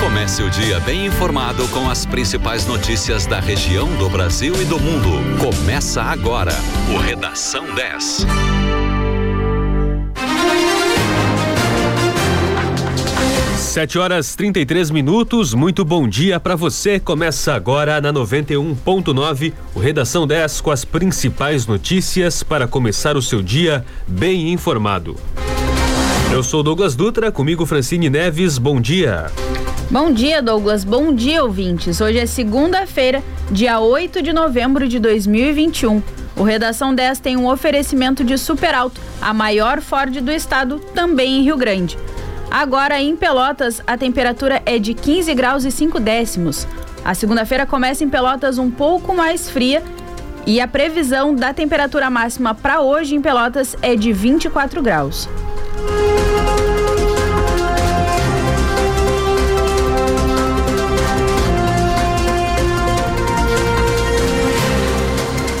Comece o dia bem informado com as principais notícias da região, do Brasil e do mundo. Começa agora o Redação 10. Sete horas 33 minutos. Muito bom dia para você. Começa agora na 91.9 o Redação 10 com as principais notícias para começar o seu dia bem informado. Eu sou Douglas Dutra, comigo Francine Neves. Bom dia. Bom dia, Douglas. Bom dia, ouvintes. Hoje é segunda-feira, dia 8 de novembro de 2021. O Redação 10 tem um oferecimento de Super Alto, a maior Ford do estado, também em Rio Grande. Agora em Pelotas, a temperatura é de 15 graus e 5 décimos. A segunda-feira começa em Pelotas um pouco mais fria e a previsão da temperatura máxima para hoje em Pelotas é de 24 graus.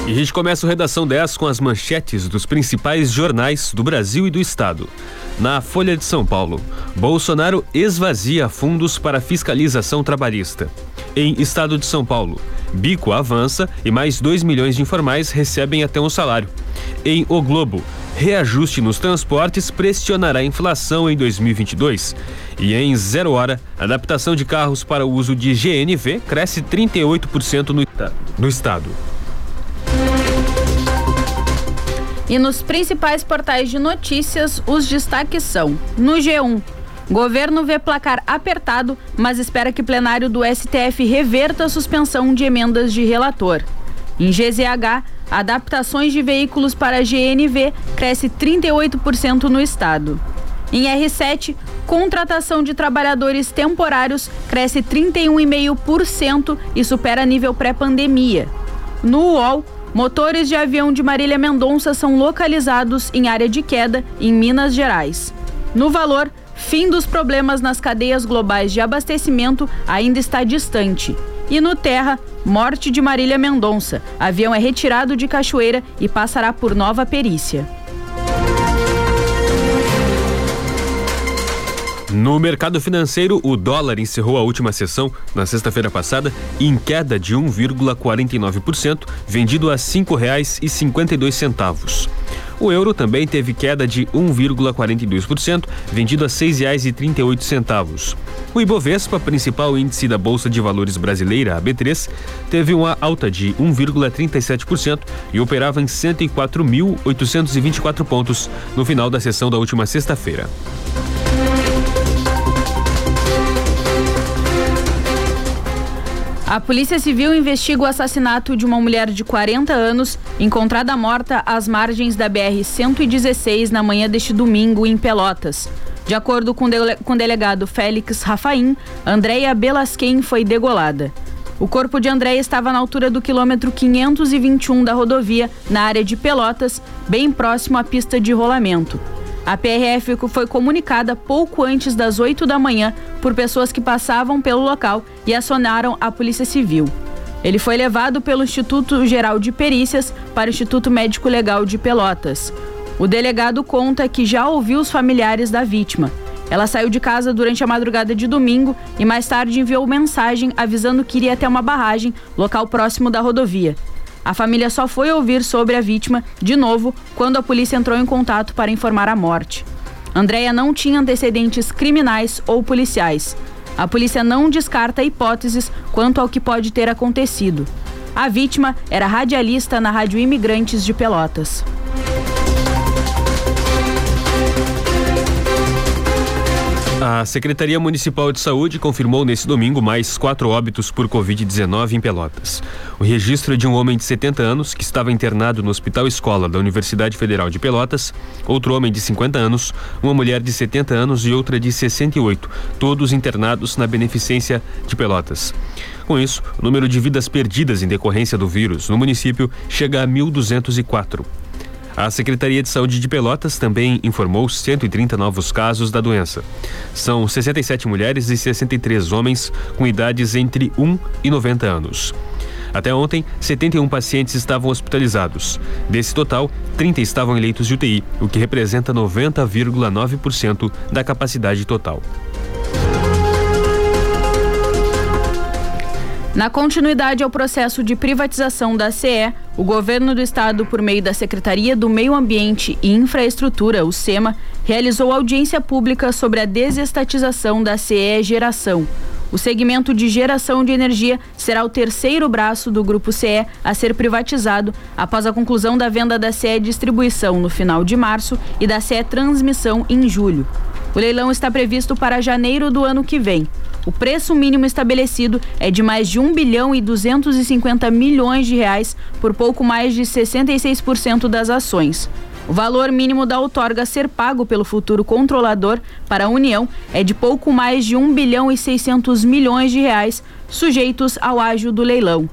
E a gente começa o Redação 10 com as manchetes dos principais jornais do Brasil e do Estado. Na Folha de São Paulo, Bolsonaro esvazia fundos para fiscalização trabalhista. Em Estado de São Paulo, Bico avança e mais 2 milhões de informais recebem até um salário. Em O Globo, reajuste nos transportes pressionará a inflação em 2022. E em Zero Hora, adaptação de carros para o uso de GNV cresce 38% no, no estado. E nos principais portais de notícias, os destaques são: no G1, governo vê placar apertado, mas espera que plenário do STF reverta a suspensão de emendas de relator. Em GZH, adaptações de veículos para GNV cresce 38% no estado. Em R7, contratação de trabalhadores temporários cresce 31,5% e supera nível pré-pandemia. No UOL, Motores de avião de Marília Mendonça são localizados em área de queda em Minas Gerais. No valor, fim dos problemas nas cadeias globais de abastecimento ainda está distante. E no Terra, morte de Marília Mendonça. Avião é retirado de Cachoeira e passará por nova perícia. No mercado financeiro, o dólar encerrou a última sessão, na sexta-feira passada, em queda de 1,49%, vendido a R$ 5,52. O euro também teve queda de 1,42%, vendido a R$ 6,38. O Ibovespa, principal índice da Bolsa de Valores brasileira, a B3, teve uma alta de 1,37% e operava em 104.824 pontos no final da sessão da última sexta-feira. A Polícia Civil investiga o assassinato de uma mulher de 40 anos, encontrada morta às margens da BR-116 na manhã deste domingo em Pelotas. De acordo com, dele com o delegado Félix Rafaim, Andréia Belasquem foi degolada. O corpo de Andréia estava na altura do quilômetro 521 da rodovia, na área de Pelotas, bem próximo à pista de rolamento. A PRF foi comunicada pouco antes das 8 da manhã por pessoas que passavam pelo local e acionaram a Polícia Civil. Ele foi levado pelo Instituto Geral de Perícias para o Instituto Médico Legal de Pelotas. O delegado conta que já ouviu os familiares da vítima. Ela saiu de casa durante a madrugada de domingo e mais tarde enviou mensagem avisando que iria até uma barragem, local próximo da rodovia. A família só foi ouvir sobre a vítima, de novo, quando a polícia entrou em contato para informar a morte. Andréia não tinha antecedentes criminais ou policiais. A polícia não descarta hipóteses quanto ao que pode ter acontecido. A vítima era radialista na Rádio Imigrantes de Pelotas. A Secretaria Municipal de Saúde confirmou nesse domingo mais quatro óbitos por Covid-19 em Pelotas. O registro é de um homem de 70 anos que estava internado no Hospital Escola da Universidade Federal de Pelotas, outro homem de 50 anos, uma mulher de 70 anos e outra de 68, todos internados na Beneficência de Pelotas. Com isso, o número de vidas perdidas em decorrência do vírus no município chega a 1.204. A Secretaria de Saúde de Pelotas também informou 130 novos casos da doença. São 67 mulheres e 63 homens com idades entre 1 e 90 anos. Até ontem, 71 pacientes estavam hospitalizados. Desse total, 30 estavam em leitos de UTI, o que representa 90,9% da capacidade total. Na continuidade ao processo de privatização da CE, o governo do estado, por meio da Secretaria do Meio Ambiente e Infraestrutura, o SEMA, realizou audiência pública sobre a desestatização da CE Geração. O segmento de geração de energia será o terceiro braço do Grupo CE a ser privatizado após a conclusão da venda da CE Distribuição no final de março e da CE Transmissão em julho. O leilão está previsto para janeiro do ano que vem. O preço mínimo estabelecido é de mais de 1 bilhão e 250 milhões de reais por pouco mais de 66% das ações. O valor mínimo da outorga a ser pago pelo futuro controlador para a União é de pouco mais de 1 bilhão e 600 milhões de reais, sujeitos ao ágio do leilão.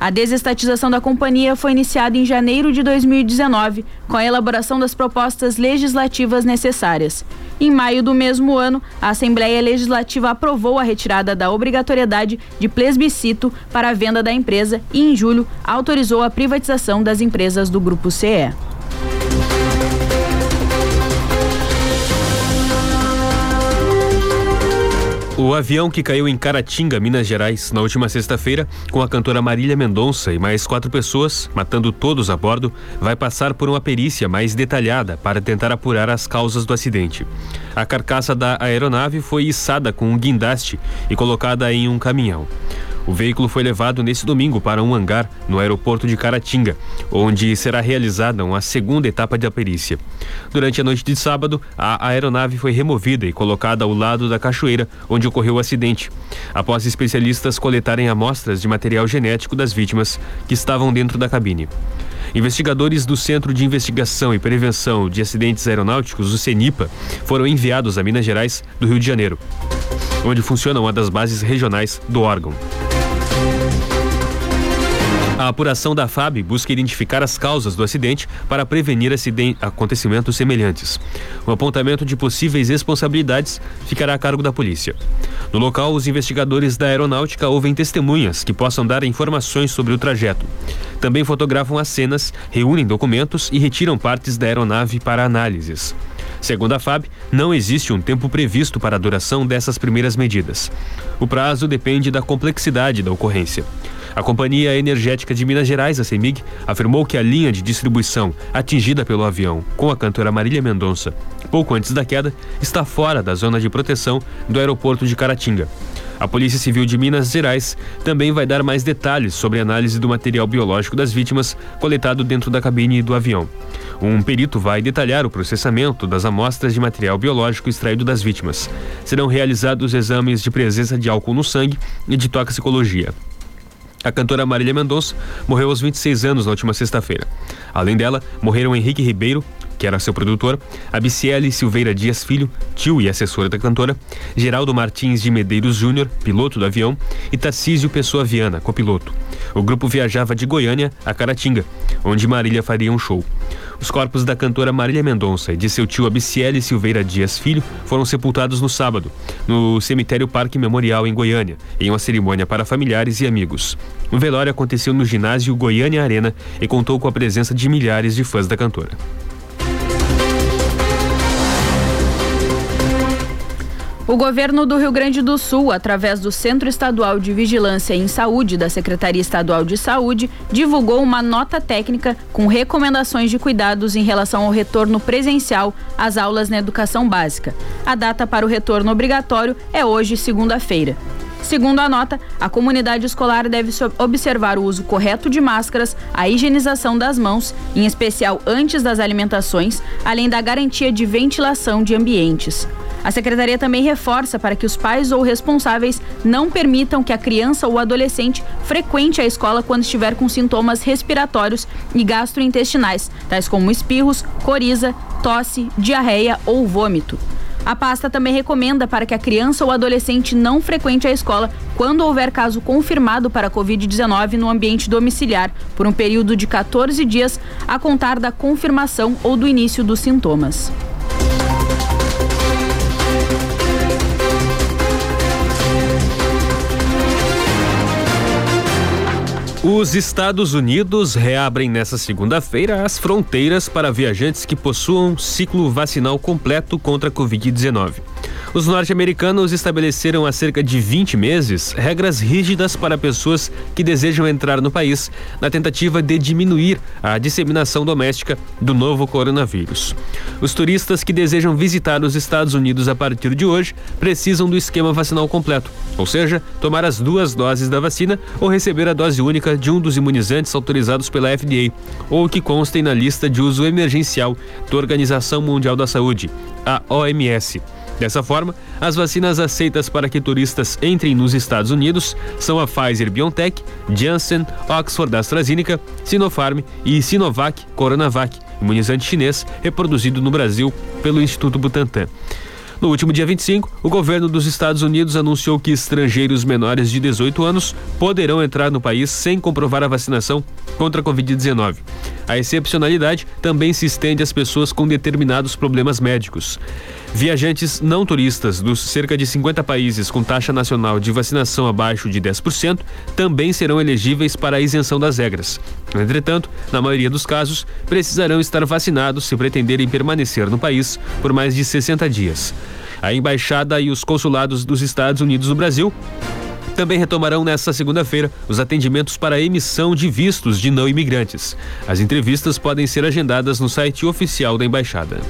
A desestatização da companhia foi iniciada em janeiro de 2019, com a elaboração das propostas legislativas necessárias. Em maio do mesmo ano, a Assembleia Legislativa aprovou a retirada da obrigatoriedade de plebiscito para a venda da empresa e, em julho, autorizou a privatização das empresas do Grupo CE. O avião que caiu em Caratinga, Minas Gerais, na última sexta-feira, com a cantora Marília Mendonça e mais quatro pessoas, matando todos a bordo, vai passar por uma perícia mais detalhada para tentar apurar as causas do acidente. A carcaça da aeronave foi içada com um guindaste e colocada em um caminhão. O veículo foi levado nesse domingo para um hangar no aeroporto de Caratinga, onde será realizada uma segunda etapa da perícia. Durante a noite de sábado, a aeronave foi removida e colocada ao lado da cachoeira onde ocorreu o acidente, após especialistas coletarem amostras de material genético das vítimas que estavam dentro da cabine. Investigadores do Centro de Investigação e Prevenção de Acidentes Aeronáuticos, o CENIPA, foram enviados a Minas Gerais, do Rio de Janeiro, onde funciona uma das bases regionais do órgão. A apuração da FAB busca identificar as causas do acidente para prevenir acontecimentos semelhantes. O apontamento de possíveis responsabilidades ficará a cargo da polícia. No local, os investigadores da aeronáutica ouvem testemunhas que possam dar informações sobre o trajeto. Também fotografam as cenas, reúnem documentos e retiram partes da aeronave para análises. Segundo a FAB, não existe um tempo previsto para a duração dessas primeiras medidas. O prazo depende da complexidade da ocorrência. A Companhia Energética de Minas Gerais, a CEMIG, afirmou que a linha de distribuição atingida pelo avião com a cantora Marília Mendonça, pouco antes da queda, está fora da zona de proteção do aeroporto de Caratinga. A Polícia Civil de Minas Gerais também vai dar mais detalhes sobre a análise do material biológico das vítimas coletado dentro da cabine do avião. Um perito vai detalhar o processamento das amostras de material biológico extraído das vítimas. Serão realizados exames de presença de álcool no sangue e de toxicologia. A cantora Marília Mendonça morreu aos 26 anos na última sexta-feira. Além dela, morreram Henrique Ribeiro, que era seu produtor, Abiciele Silveira Dias Filho, tio e assessora da cantora, Geraldo Martins de Medeiros Júnior, piloto do avião, e Tarcísio Pessoa Viana, copiloto. O grupo viajava de Goiânia a Caratinga, onde Marília faria um show. Os corpos da cantora Marília Mendonça e de seu tio Abiciele Silveira Dias Filho foram sepultados no sábado, no cemitério Parque Memorial em Goiânia, em uma cerimônia para familiares e amigos. O velório aconteceu no ginásio Goiânia Arena e contou com a presença de milhares de fãs da cantora. O governo do Rio Grande do Sul, através do Centro Estadual de Vigilância em Saúde da Secretaria Estadual de Saúde, divulgou uma nota técnica com recomendações de cuidados em relação ao retorno presencial às aulas na educação básica. A data para o retorno obrigatório é hoje, segunda-feira. Segundo a nota, a comunidade escolar deve observar o uso correto de máscaras, a higienização das mãos, em especial antes das alimentações, além da garantia de ventilação de ambientes. A secretaria também reforça para que os pais ou responsáveis não permitam que a criança ou adolescente frequente a escola quando estiver com sintomas respiratórios e gastrointestinais, tais como espirros, coriza, tosse, diarreia ou vômito. A pasta também recomenda para que a criança ou adolescente não frequente a escola quando houver caso confirmado para a Covid-19 no ambiente domiciliar, por um período de 14 dias a contar da confirmação ou do início dos sintomas. Os Estados Unidos reabrem nesta segunda-feira as fronteiras para viajantes que possuam ciclo vacinal completo contra a Covid-19. Os norte-americanos estabeleceram há cerca de 20 meses regras rígidas para pessoas que desejam entrar no país, na tentativa de diminuir a disseminação doméstica do novo coronavírus. Os turistas que desejam visitar os Estados Unidos a partir de hoje precisam do esquema vacinal completo, ou seja, tomar as duas doses da vacina ou receber a dose única de um dos imunizantes autorizados pela FDA, ou que constem na lista de uso emergencial da Organização Mundial da Saúde, a OMS. Dessa forma, as vacinas aceitas para que turistas entrem nos Estados Unidos são a Pfizer BioNTech, Janssen, Oxford AstraZeneca, Sinopharm e Sinovac Coronavac, imunizante chinês reproduzido no Brasil pelo Instituto Butantan. No último dia 25, o governo dos Estados Unidos anunciou que estrangeiros menores de 18 anos poderão entrar no país sem comprovar a vacinação contra a Covid-19. A excepcionalidade também se estende às pessoas com determinados problemas médicos. Viajantes não turistas dos cerca de 50 países com taxa nacional de vacinação abaixo de 10% também serão elegíveis para a isenção das regras. Entretanto, na maioria dos casos, precisarão estar vacinados se pretenderem permanecer no país por mais de 60 dias. A embaixada e os consulados dos Estados Unidos no Brasil também retomarão nesta segunda-feira os atendimentos para a emissão de vistos de não imigrantes. As entrevistas podem ser agendadas no site oficial da embaixada.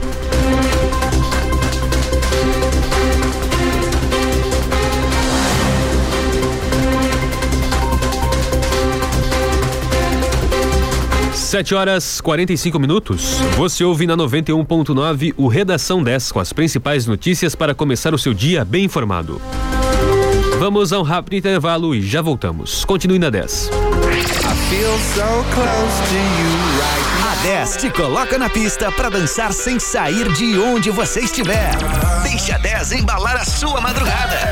Sete horas 45 minutos. Você ouve na 91.9 o Redação 10 com as principais notícias para começar o seu dia bem informado. Vamos a um rápido intervalo e já voltamos. Continue na 10. A 10 te coloca na pista para dançar sem sair de onde você estiver. Deixa a 10 embalar a sua madrugada.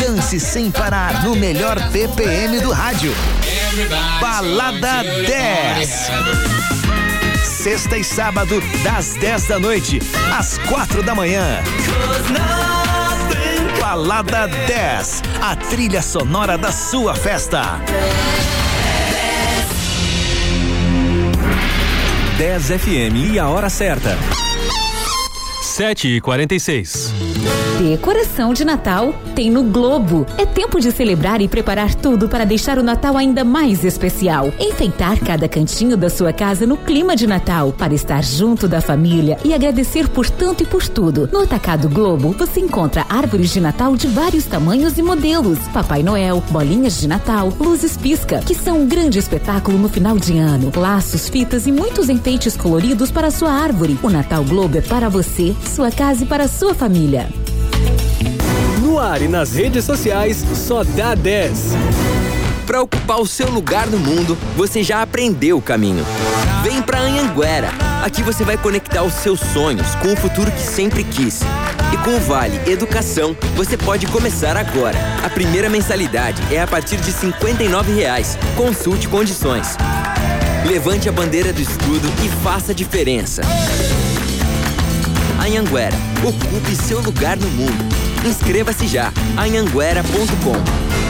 Dance sem parar no melhor BPM do rádio. Balada 10. Sexta e sábado, das 10 da noite às 4 da manhã. Balada 10, a trilha sonora da sua festa. 10 FM e a hora certa. 7 e 46 Decoração de Natal tem no Globo. É tempo de celebrar e preparar tudo para deixar o Natal ainda mais especial. Enfeitar cada cantinho da sua casa no clima de Natal, para estar junto da família e agradecer por tanto e por tudo. No Atacado Globo, você encontra árvores de Natal de vários tamanhos e modelos, Papai Noel, bolinhas de Natal, luzes pisca, que são um grande espetáculo no final de ano, laços, fitas e muitos enfeites coloridos para sua árvore. O Natal Globo é para você, sua casa e para sua família. No ar e nas redes sociais, só dá 10. Para ocupar o seu lugar no mundo, você já aprendeu o caminho. Vem para Anhanguera. Aqui você vai conectar os seus sonhos com o futuro que sempre quis. E com o Vale Educação, você pode começar agora. A primeira mensalidade é a partir de R$ 59,00. Consulte condições. Levante a bandeira do estudo e faça a diferença. Anhanguera, ocupe seu lugar no mundo. Inscreva-se já. anhanguera.com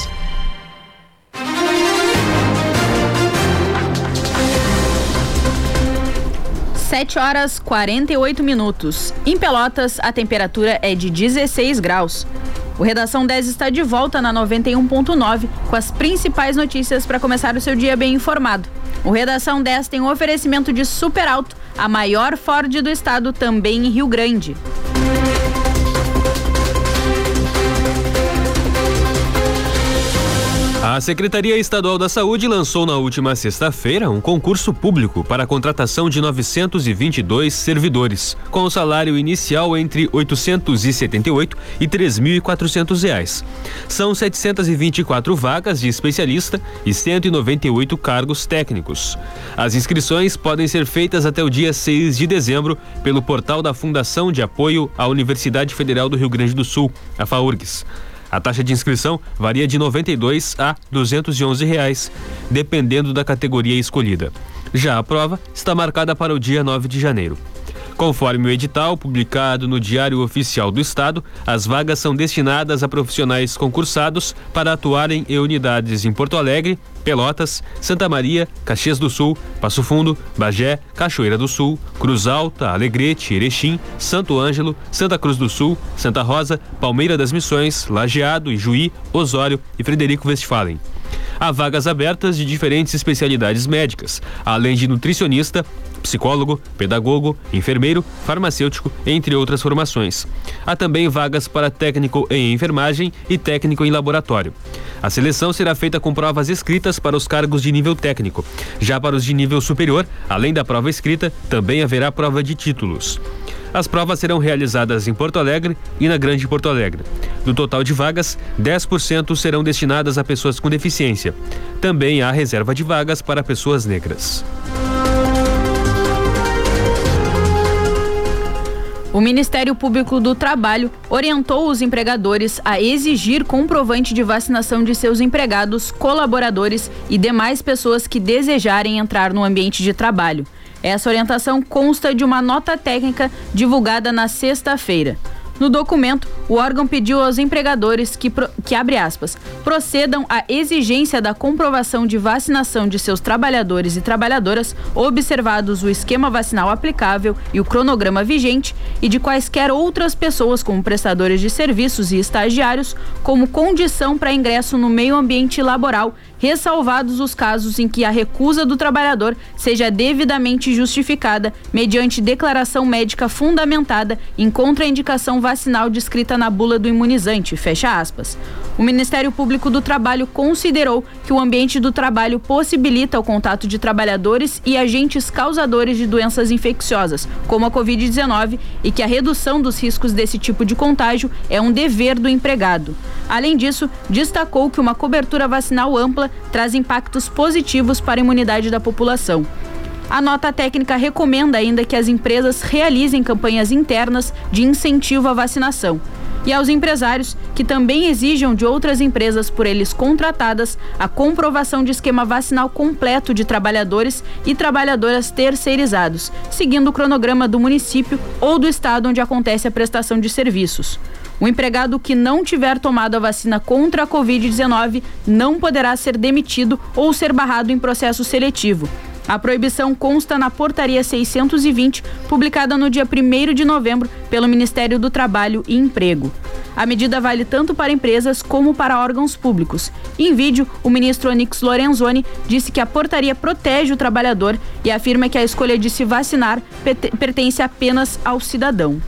Sete horas 48 minutos. Em Pelotas, a temperatura é de 16 graus. O Redação 10 está de volta na 91.9 com as principais notícias para começar o seu dia bem informado. O Redação 10 tem um oferecimento de Super Alto, a maior Ford do estado, também em Rio Grande. A Secretaria Estadual da Saúde lançou na última sexta-feira um concurso público para a contratação de 922 servidores, com o salário inicial entre R$ 878 e 3.400 reais. São 724 vagas de especialista e 198 cargos técnicos. As inscrições podem ser feitas até o dia 6 de dezembro pelo portal da Fundação de Apoio à Universidade Federal do Rio Grande do Sul, a FAURGS. A taxa de inscrição varia de 92 a 211 reais, dependendo da categoria escolhida. Já a prova está marcada para o dia 9 de janeiro. Conforme o edital publicado no Diário Oficial do Estado, as vagas são destinadas a profissionais concursados para atuarem em unidades em Porto Alegre, Pelotas, Santa Maria, Caxias do Sul, Passo Fundo, Bagé, Cachoeira do Sul, Cruz Alta, Alegrete, Erechim, Santo Ângelo, Santa Cruz do Sul, Santa Rosa, Palmeira das Missões, Lajeado, Ijuí, Osório e Frederico Westphalen. Há vagas abertas de diferentes especialidades médicas, além de nutricionista, psicólogo, pedagogo, enfermeiro, farmacêutico, entre outras formações. Há também vagas para técnico em enfermagem e técnico em laboratório. A seleção será feita com provas escritas para os cargos de nível técnico. Já para os de nível superior, além da prova escrita, também haverá prova de títulos. As provas serão realizadas em Porto Alegre e na Grande Porto Alegre. Do total de vagas, 10% serão destinadas a pessoas com deficiência. Também há reserva de vagas para pessoas negras. O Ministério Público do Trabalho orientou os empregadores a exigir comprovante de vacinação de seus empregados, colaboradores e demais pessoas que desejarem entrar no ambiente de trabalho. Essa orientação consta de uma nota técnica divulgada na sexta-feira. No documento, o órgão pediu aos empregadores que, que abre aspas, procedam à exigência da comprovação de vacinação de seus trabalhadores e trabalhadoras, observados o esquema vacinal aplicável e o cronograma vigente, e de quaisquer outras pessoas, como prestadores de serviços e estagiários, como condição para ingresso no meio ambiente laboral ressalvados os casos em que a recusa do trabalhador seja devidamente justificada mediante declaração médica fundamentada em contraindicação vacinal descrita na bula do imunizante, fecha aspas. O Ministério Público do Trabalho considerou que o ambiente do trabalho possibilita o contato de trabalhadores e agentes causadores de doenças infecciosas, como a Covid-19, e que a redução dos riscos desse tipo de contágio é um dever do empregado. Além disso, destacou que uma cobertura vacinal ampla traz impactos positivos para a imunidade da população. A nota técnica recomenda ainda que as empresas realizem campanhas internas de incentivo à vacinação. E aos empresários que também exijam de outras empresas por eles contratadas a comprovação de esquema vacinal completo de trabalhadores e trabalhadoras terceirizados, seguindo o cronograma do município ou do estado onde acontece a prestação de serviços. O empregado que não tiver tomado a vacina contra a Covid-19 não poderá ser demitido ou ser barrado em processo seletivo. A proibição consta na Portaria 620, publicada no dia 1 de novembro pelo Ministério do Trabalho e Emprego. A medida vale tanto para empresas como para órgãos públicos. Em vídeo, o ministro Onix Lorenzoni disse que a portaria protege o trabalhador e afirma que a escolha de se vacinar pertence apenas ao cidadão.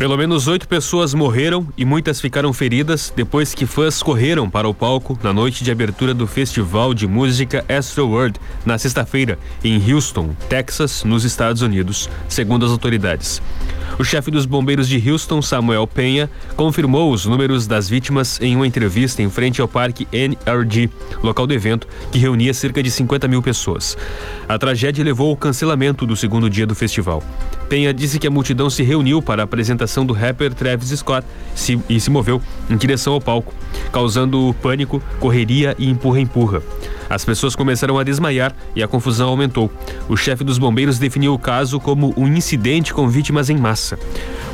Pelo menos oito pessoas morreram e muitas ficaram feridas depois que fãs correram para o palco na noite de abertura do Festival de Música Astro World na sexta-feira em Houston, Texas, nos Estados Unidos, segundo as autoridades. O chefe dos bombeiros de Houston, Samuel Penha, confirmou os números das vítimas em uma entrevista em frente ao Parque NRG, local do evento, que reunia cerca de 50 mil pessoas. A tragédia levou ao cancelamento do segundo dia do festival. Penha disse que a multidão se reuniu para a apresentação do rapper Travis Scott e se moveu em direção ao palco, causando pânico, correria e empurra-empurra. As pessoas começaram a desmaiar e a confusão aumentou. O chefe dos bombeiros definiu o caso como um incidente com vítimas em massa.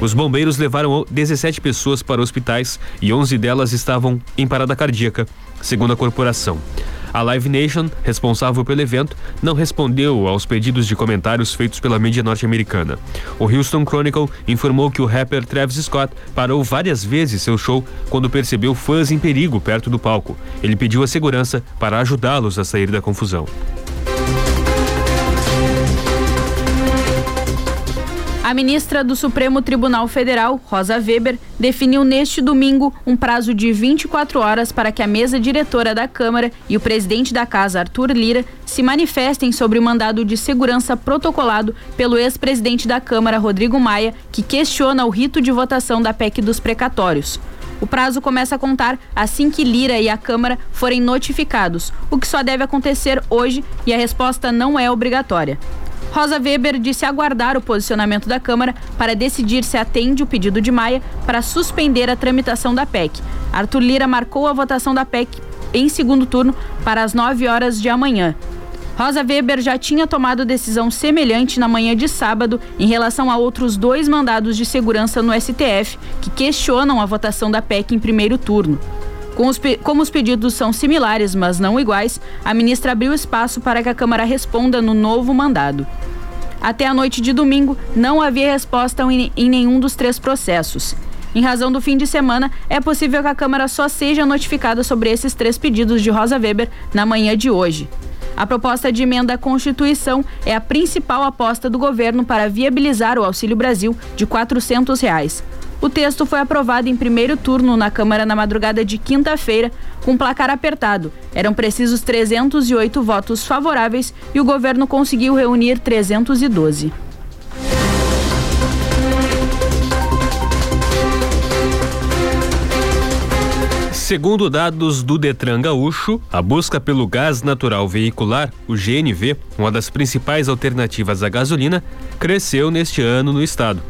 Os bombeiros levaram 17 pessoas para hospitais e 11 delas estavam em parada cardíaca, segundo a corporação. A Live Nation, responsável pelo evento, não respondeu aos pedidos de comentários feitos pela mídia norte-americana. O Houston Chronicle informou que o rapper Travis Scott parou várias vezes seu show quando percebeu fãs em perigo perto do palco. Ele pediu a segurança para ajudá-los a sair da confusão. A ministra do Supremo Tribunal Federal, Rosa Weber, definiu neste domingo um prazo de 24 horas para que a mesa diretora da Câmara e o presidente da Casa, Arthur Lira, se manifestem sobre o mandado de segurança protocolado pelo ex-presidente da Câmara, Rodrigo Maia, que questiona o rito de votação da PEC dos precatórios. O prazo começa a contar assim que Lira e a Câmara forem notificados, o que só deve acontecer hoje e a resposta não é obrigatória. Rosa Weber disse aguardar o posicionamento da Câmara para decidir se atende o pedido de Maia para suspender a tramitação da PEC. Arthur Lira marcou a votação da PEC em segundo turno para as 9 horas de amanhã. Rosa Weber já tinha tomado decisão semelhante na manhã de sábado em relação a outros dois mandados de segurança no STF que questionam a votação da PEC em primeiro turno. Os, como os pedidos são similares, mas não iguais, a ministra abriu espaço para que a Câmara responda no novo mandado. Até a noite de domingo, não havia resposta em, em nenhum dos três processos. Em razão do fim de semana, é possível que a Câmara só seja notificada sobre esses três pedidos de Rosa Weber na manhã de hoje. A proposta de emenda à Constituição é a principal aposta do governo para viabilizar o Auxílio Brasil de 400 reais. O texto foi aprovado em primeiro turno na Câmara na madrugada de quinta-feira, com placar apertado. Eram precisos 308 votos favoráveis e o governo conseguiu reunir 312. Segundo dados do Detran Gaúcho, a busca pelo gás natural veicular, o GNV, uma das principais alternativas à gasolina, cresceu neste ano no estado.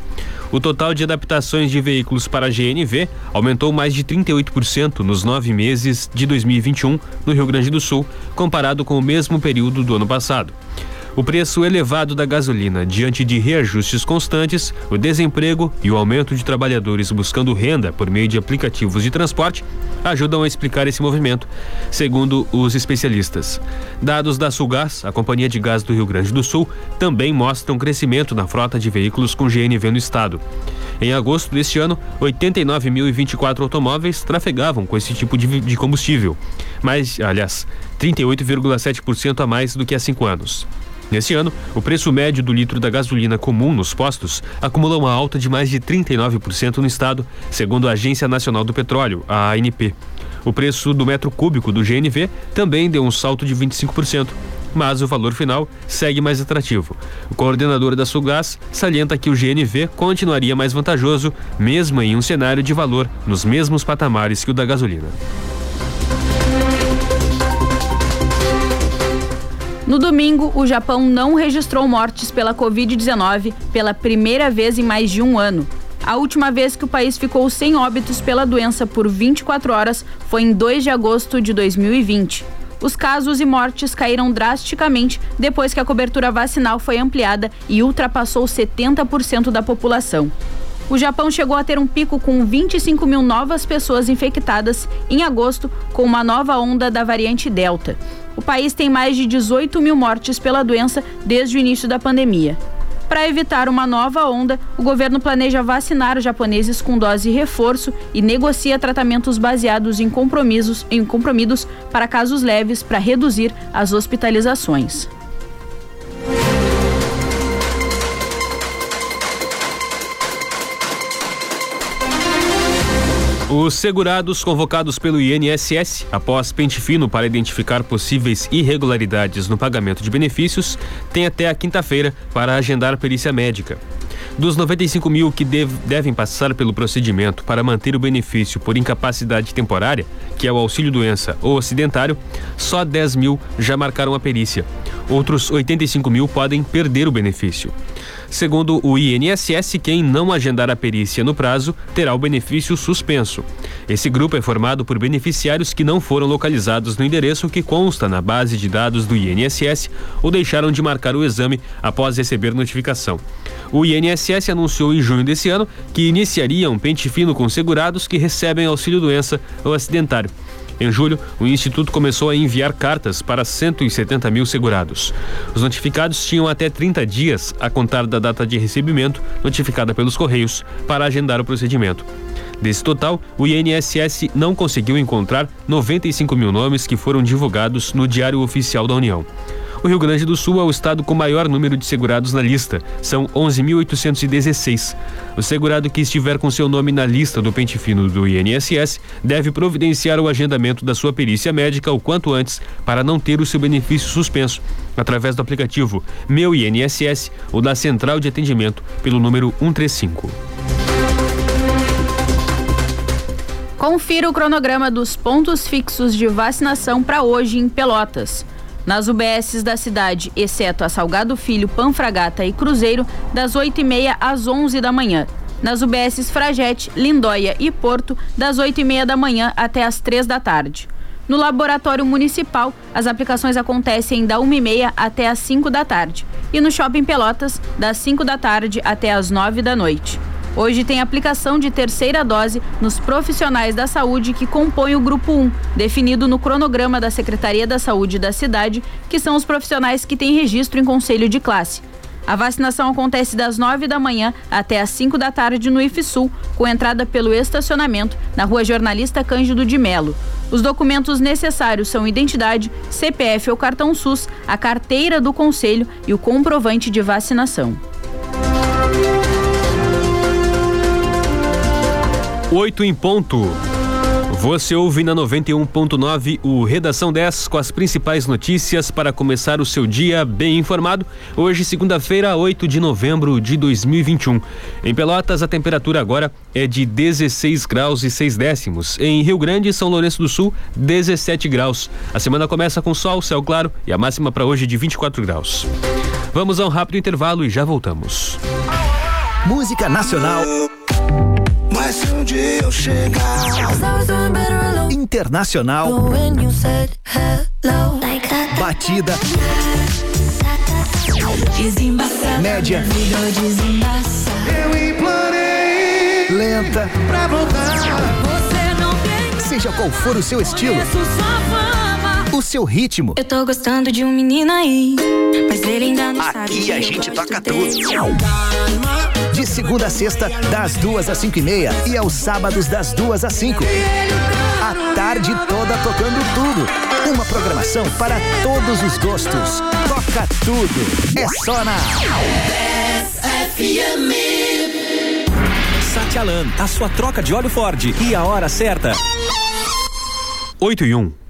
O total de adaptações de veículos para a GNV aumentou mais de 38% nos nove meses de 2021 no Rio Grande do Sul, comparado com o mesmo período do ano passado. O preço elevado da gasolina, diante de reajustes constantes, o desemprego e o aumento de trabalhadores buscando renda por meio de aplicativos de transporte, ajudam a explicar esse movimento, segundo os especialistas. Dados da Sulgás, a Companhia de Gás do Rio Grande do Sul, também mostram crescimento na frota de veículos com GNV no estado. Em agosto deste ano, 89.024 automóveis trafegavam com esse tipo de, combustível, mas, aliás, 38,7% a mais do que há cinco anos. Neste ano, o preço médio do litro da gasolina comum nos postos acumula uma alta de mais de 39% no estado, segundo a Agência Nacional do Petróleo, a ANP. O preço do metro cúbico do GNV também deu um salto de 25%, mas o valor final segue mais atrativo. O coordenador da Sulgás salienta que o GNV continuaria mais vantajoso, mesmo em um cenário de valor nos mesmos patamares que o da gasolina. No domingo, o Japão não registrou mortes pela Covid-19 pela primeira vez em mais de um ano. A última vez que o país ficou sem óbitos pela doença por 24 horas foi em 2 de agosto de 2020. Os casos e mortes caíram drasticamente depois que a cobertura vacinal foi ampliada e ultrapassou 70% da população. O Japão chegou a ter um pico com 25 mil novas pessoas infectadas em agosto com uma nova onda da variante Delta. O país tem mais de 18 mil mortes pela doença desde o início da pandemia. Para evitar uma nova onda, o governo planeja vacinar os japoneses com dose reforço e negocia tratamentos baseados em compromissos, em compromissos para casos leves para reduzir as hospitalizações. Os segurados convocados pelo INSS após pente fino para identificar possíveis irregularidades no pagamento de benefícios têm até a quinta-feira para agendar perícia médica. Dos 95 mil que dev, devem passar pelo procedimento para manter o benefício por incapacidade temporária, que é o auxílio-doença ou acidentário, só 10 mil já marcaram a perícia. Outros 85 mil podem perder o benefício. Segundo o INSS, quem não agendar a perícia no prazo terá o benefício suspenso. Esse grupo é formado por beneficiários que não foram localizados no endereço que consta na base de dados do INSS ou deixaram de marcar o exame após receber notificação. O INSS anunciou em junho desse ano que iniciaria um pente fino com segurados que recebem auxílio-doença ou acidentário. Em julho, o Instituto começou a enviar cartas para 170 mil segurados. Os notificados tinham até 30 dias a contar da data de recebimento, notificada pelos Correios, para agendar o procedimento. Desse total, o INSS não conseguiu encontrar 95 mil nomes que foram divulgados no Diário Oficial da União. O Rio Grande do Sul é o estado com maior número de segurados na lista, são 11.816. O segurado que estiver com seu nome na lista do pente fino do INSS deve providenciar o agendamento da sua perícia médica o quanto antes para não ter o seu benefício suspenso, através do aplicativo Meu INSS ou da central de atendimento pelo número 135. Confira o cronograma dos pontos fixos de vacinação para hoje em Pelotas. Nas UBSs da cidade, exceto a Salgado Filho, Panfragata e Cruzeiro, das 8h30 às 11 da manhã. Nas UBSs Fragete, Lindóia e Porto, das 8h30 da manhã até as 3 da tarde. No Laboratório Municipal, as aplicações acontecem da 1h30 até as 5 da tarde. E no Shopping Pelotas, das 5 da tarde até as 9 da noite. Hoje tem aplicação de terceira dose nos profissionais da saúde que compõem o Grupo 1, definido no cronograma da Secretaria da Saúde da cidade, que são os profissionais que têm registro em conselho de classe. A vacinação acontece das 9 da manhã até as 5 da tarde no IFSUL, com entrada pelo estacionamento na rua Jornalista Cândido de Melo. Os documentos necessários são identidade, CPF ou cartão SUS, a carteira do conselho e o comprovante de vacinação. 8 em ponto. Você ouve na 91.9 o Redação 10 com as principais notícias para começar o seu dia bem informado. Hoje, segunda-feira, 8 de novembro de 2021. Em Pelotas, a temperatura agora é de 16 graus e 6 décimos. Em Rio Grande e São Lourenço do Sul, 17 graus. A semana começa com sol, céu claro e a máxima para hoje de 24 graus. Vamos a um rápido intervalo e já voltamos. Música Nacional mas se um dia eu chegar. Internacional. Batida. Média. Eu implorei Lenta. Pra voltar. Seja qual for o seu estilo o seu ritmo. Eu tô gostando de um menino aí, mas ele ainda não Aqui sabe. Aqui a gente toca tudo. De segunda a sexta, das duas às cinco e meia e aos sábados das duas às cinco. A tarde toda tocando tudo. Uma programação para todos os gostos. Toca tudo. É só na FM. Satialan, a sua troca de óleo Ford e a hora certa. 8 e 1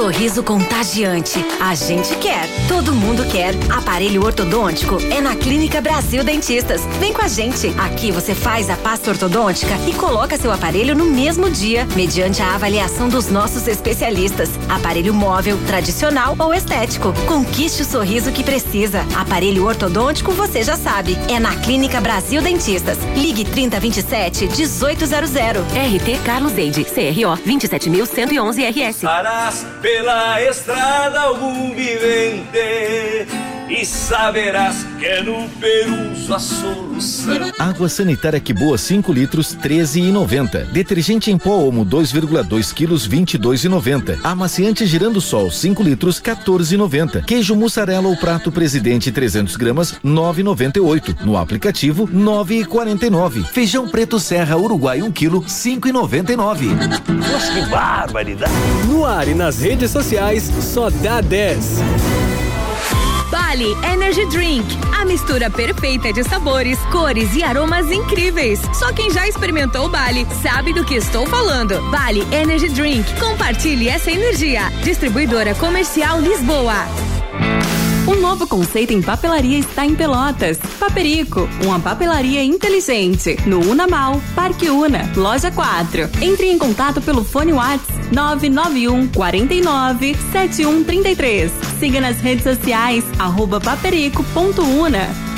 sorriso contagiante. A gente quer, todo mundo quer. Aparelho ortodôntico é na Clínica Brasil Dentistas. Vem com a gente. Aqui você faz a pasta ortodôntica e coloca seu aparelho no mesmo dia, mediante a avaliação dos nossos especialistas. Aparelho móvel, tradicional ou estético. Conquiste o sorriso que precisa. Aparelho ortodôntico você já sabe. É na Clínica Brasil Dentistas. Ligue 3027 1800. RT Carlos Eide, CRO 27111 RS. Parás pela estrada algum vivente e saberás que é no Peru a solução. Água sanitária que boa 5 litros 13,90. Detergente em pó Omo 2,2 quilos 22,90. Amaciante girando sol 5 litros 14,90. Queijo mussarela ou prato presidente 300 gramas 9,98. No aplicativo 9,49. Feijão preto Serra Uruguai 1 quilo 5,99. Nossa, que barbaridade! No ar e nas redes sociais só dá 10. Bali Energy Drink. A mistura perfeita de sabores, cores e aromas incríveis. Só quem já experimentou o Bali sabe do que estou falando. Bali Energy Drink. Compartilhe essa energia. Distribuidora Comercial Lisboa. Um novo conceito em papelaria está em Pelotas. Paperico, uma papelaria inteligente. No Unamal, Parque Una, Loja 4. Entre em contato pelo fone WhatsApp 991 49 7133. Siga nas redes sociais, arroba paperico.una.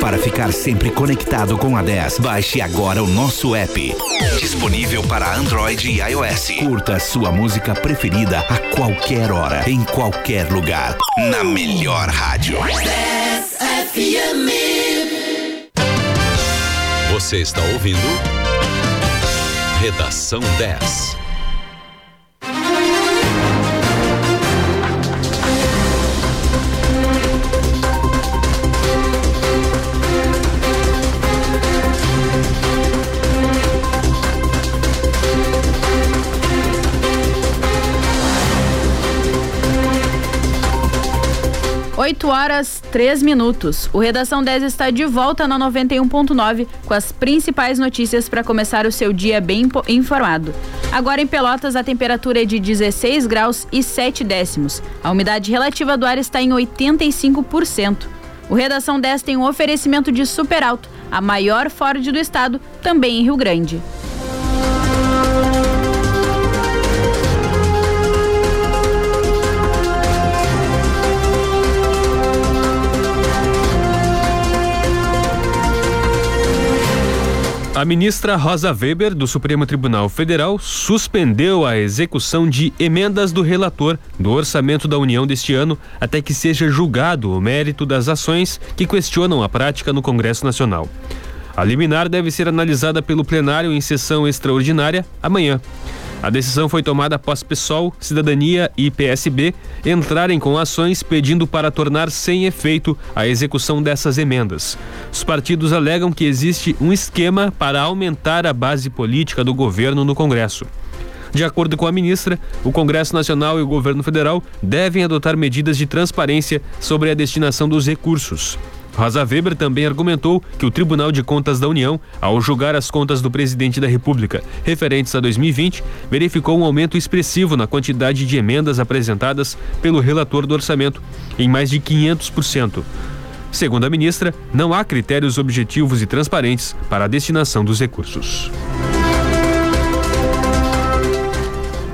Para ficar sempre conectado com a 10, baixe agora o nosso app. Disponível para Android e iOS. Curta a sua música preferida a qualquer hora, em qualquer lugar. Na melhor rádio. 10 FM. Você está ouvindo? Redação 10. 8 horas 3 minutos. O Redação 10 está de volta na 91.9 com as principais notícias para começar o seu dia bem informado. Agora em Pelotas a temperatura é de 16 graus e 7 décimos. A umidade relativa do ar está em 85%. O Redação 10 tem um oferecimento de Super Alto, a maior Ford do estado, também em Rio Grande. A ministra Rosa Weber, do Supremo Tribunal Federal, suspendeu a execução de emendas do relator do orçamento da União deste ano até que seja julgado o mérito das ações que questionam a prática no Congresso Nacional. A liminar deve ser analisada pelo plenário em sessão extraordinária amanhã. A decisão foi tomada após PSOL, Cidadania e PSB entrarem com ações pedindo para tornar sem efeito a execução dessas emendas. Os partidos alegam que existe um esquema para aumentar a base política do governo no Congresso. De acordo com a ministra, o Congresso Nacional e o governo federal devem adotar medidas de transparência sobre a destinação dos recursos. Rosa Weber também argumentou que o Tribunal de Contas da União, ao julgar as contas do presidente da República referentes a 2020, verificou um aumento expressivo na quantidade de emendas apresentadas pelo relator do orçamento, em mais de 500%. Segundo a ministra, não há critérios objetivos e transparentes para a destinação dos recursos.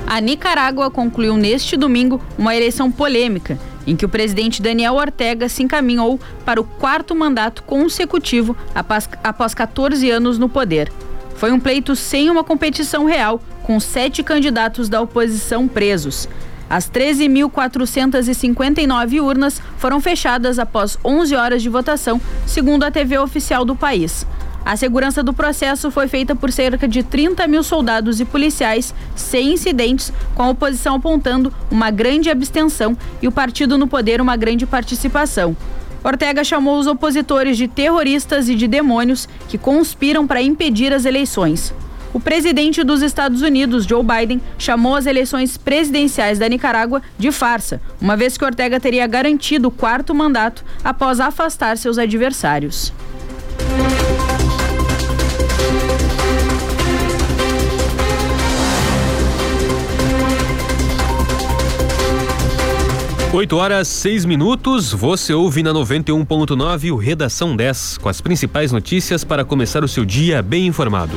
A Nicarágua concluiu neste domingo uma eleição polêmica em que o presidente Daniel Ortega se encaminhou para o quarto mandato consecutivo após, após 14 anos no poder. Foi um pleito sem uma competição real, com sete candidatos da oposição presos. As 13.459 urnas foram fechadas após 11 horas de votação, segundo a TV oficial do país. A segurança do processo foi feita por cerca de 30 mil soldados e policiais, sem incidentes, com a oposição apontando uma grande abstenção e o partido no poder uma grande participação. Ortega chamou os opositores de terroristas e de demônios que conspiram para impedir as eleições. O presidente dos Estados Unidos, Joe Biden, chamou as eleições presidenciais da Nicarágua de farsa, uma vez que Ortega teria garantido o quarto mandato após afastar seus adversários. 8 horas 6 minutos, você ouve na 91.9 o Redação 10, com as principais notícias para começar o seu dia bem informado.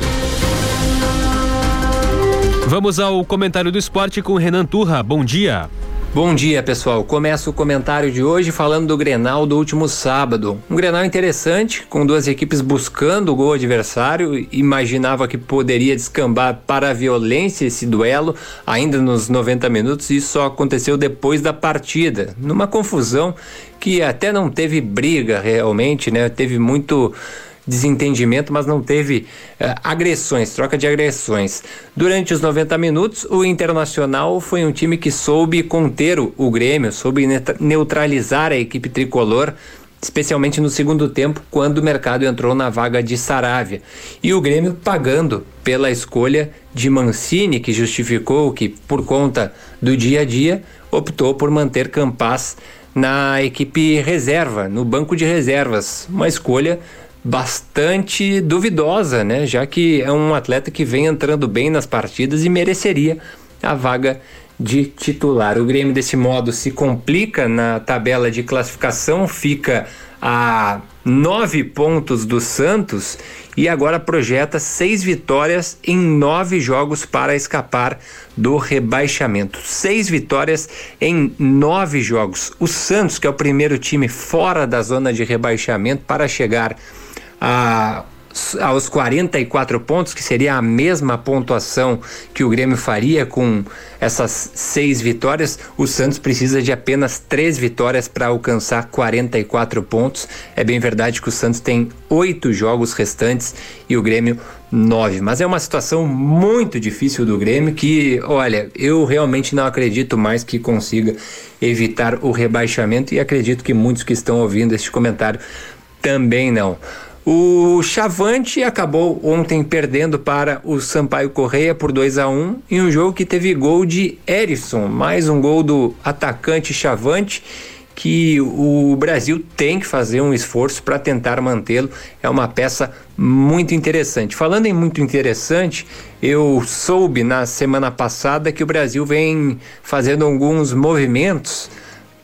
Vamos ao comentário do esporte com Renan Turra. Bom dia. Bom dia, pessoal. Começo o comentário de hoje falando do Grenal do último sábado. Um Grenal interessante, com duas equipes buscando o gol adversário. Imaginava que poderia descambar para a violência esse duelo, ainda nos 90 minutos. Isso só aconteceu depois da partida, numa confusão que até não teve briga realmente, né? Teve muito desentendimento, mas não teve uh, agressões, troca de agressões. Durante os 90 minutos, o Internacional foi um time que soube conter o Grêmio, soube neutralizar a equipe tricolor especialmente no segundo tempo, quando o mercado entrou na vaga de Saravia. E o Grêmio pagando pela escolha de Mancini, que justificou que, por conta do dia a dia, optou por manter Campas na equipe reserva, no banco de reservas. Uma escolha bastante duvidosa, né? Já que é um atleta que vem entrando bem nas partidas e mereceria a vaga de titular. O Grêmio desse modo se complica na tabela de classificação, fica a nove pontos do Santos e agora projeta seis vitórias em nove jogos para escapar do rebaixamento. Seis vitórias em nove jogos. O Santos, que é o primeiro time fora da zona de rebaixamento, para chegar a aos 44 pontos, que seria a mesma pontuação que o Grêmio faria com essas seis vitórias, o Santos precisa de apenas três vitórias para alcançar 44 pontos. É bem verdade que o Santos tem oito jogos restantes e o Grêmio nove. Mas é uma situação muito difícil do Grêmio que, olha, eu realmente não acredito mais que consiga evitar o rebaixamento e acredito que muitos que estão ouvindo este comentário também não. O Chavante acabou ontem perdendo para o Sampaio Correia por 2 a 1 em um jogo que teve gol de Erisson, mais um gol do atacante Chavante que o Brasil tem que fazer um esforço para tentar mantê-lo. É uma peça muito interessante. Falando em muito interessante, eu soube na semana passada que o Brasil vem fazendo alguns movimentos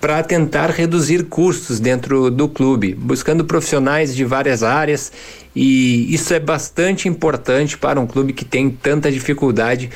para tentar reduzir custos dentro do clube, buscando profissionais de várias áreas, e isso é bastante importante para um clube que tem tanta dificuldade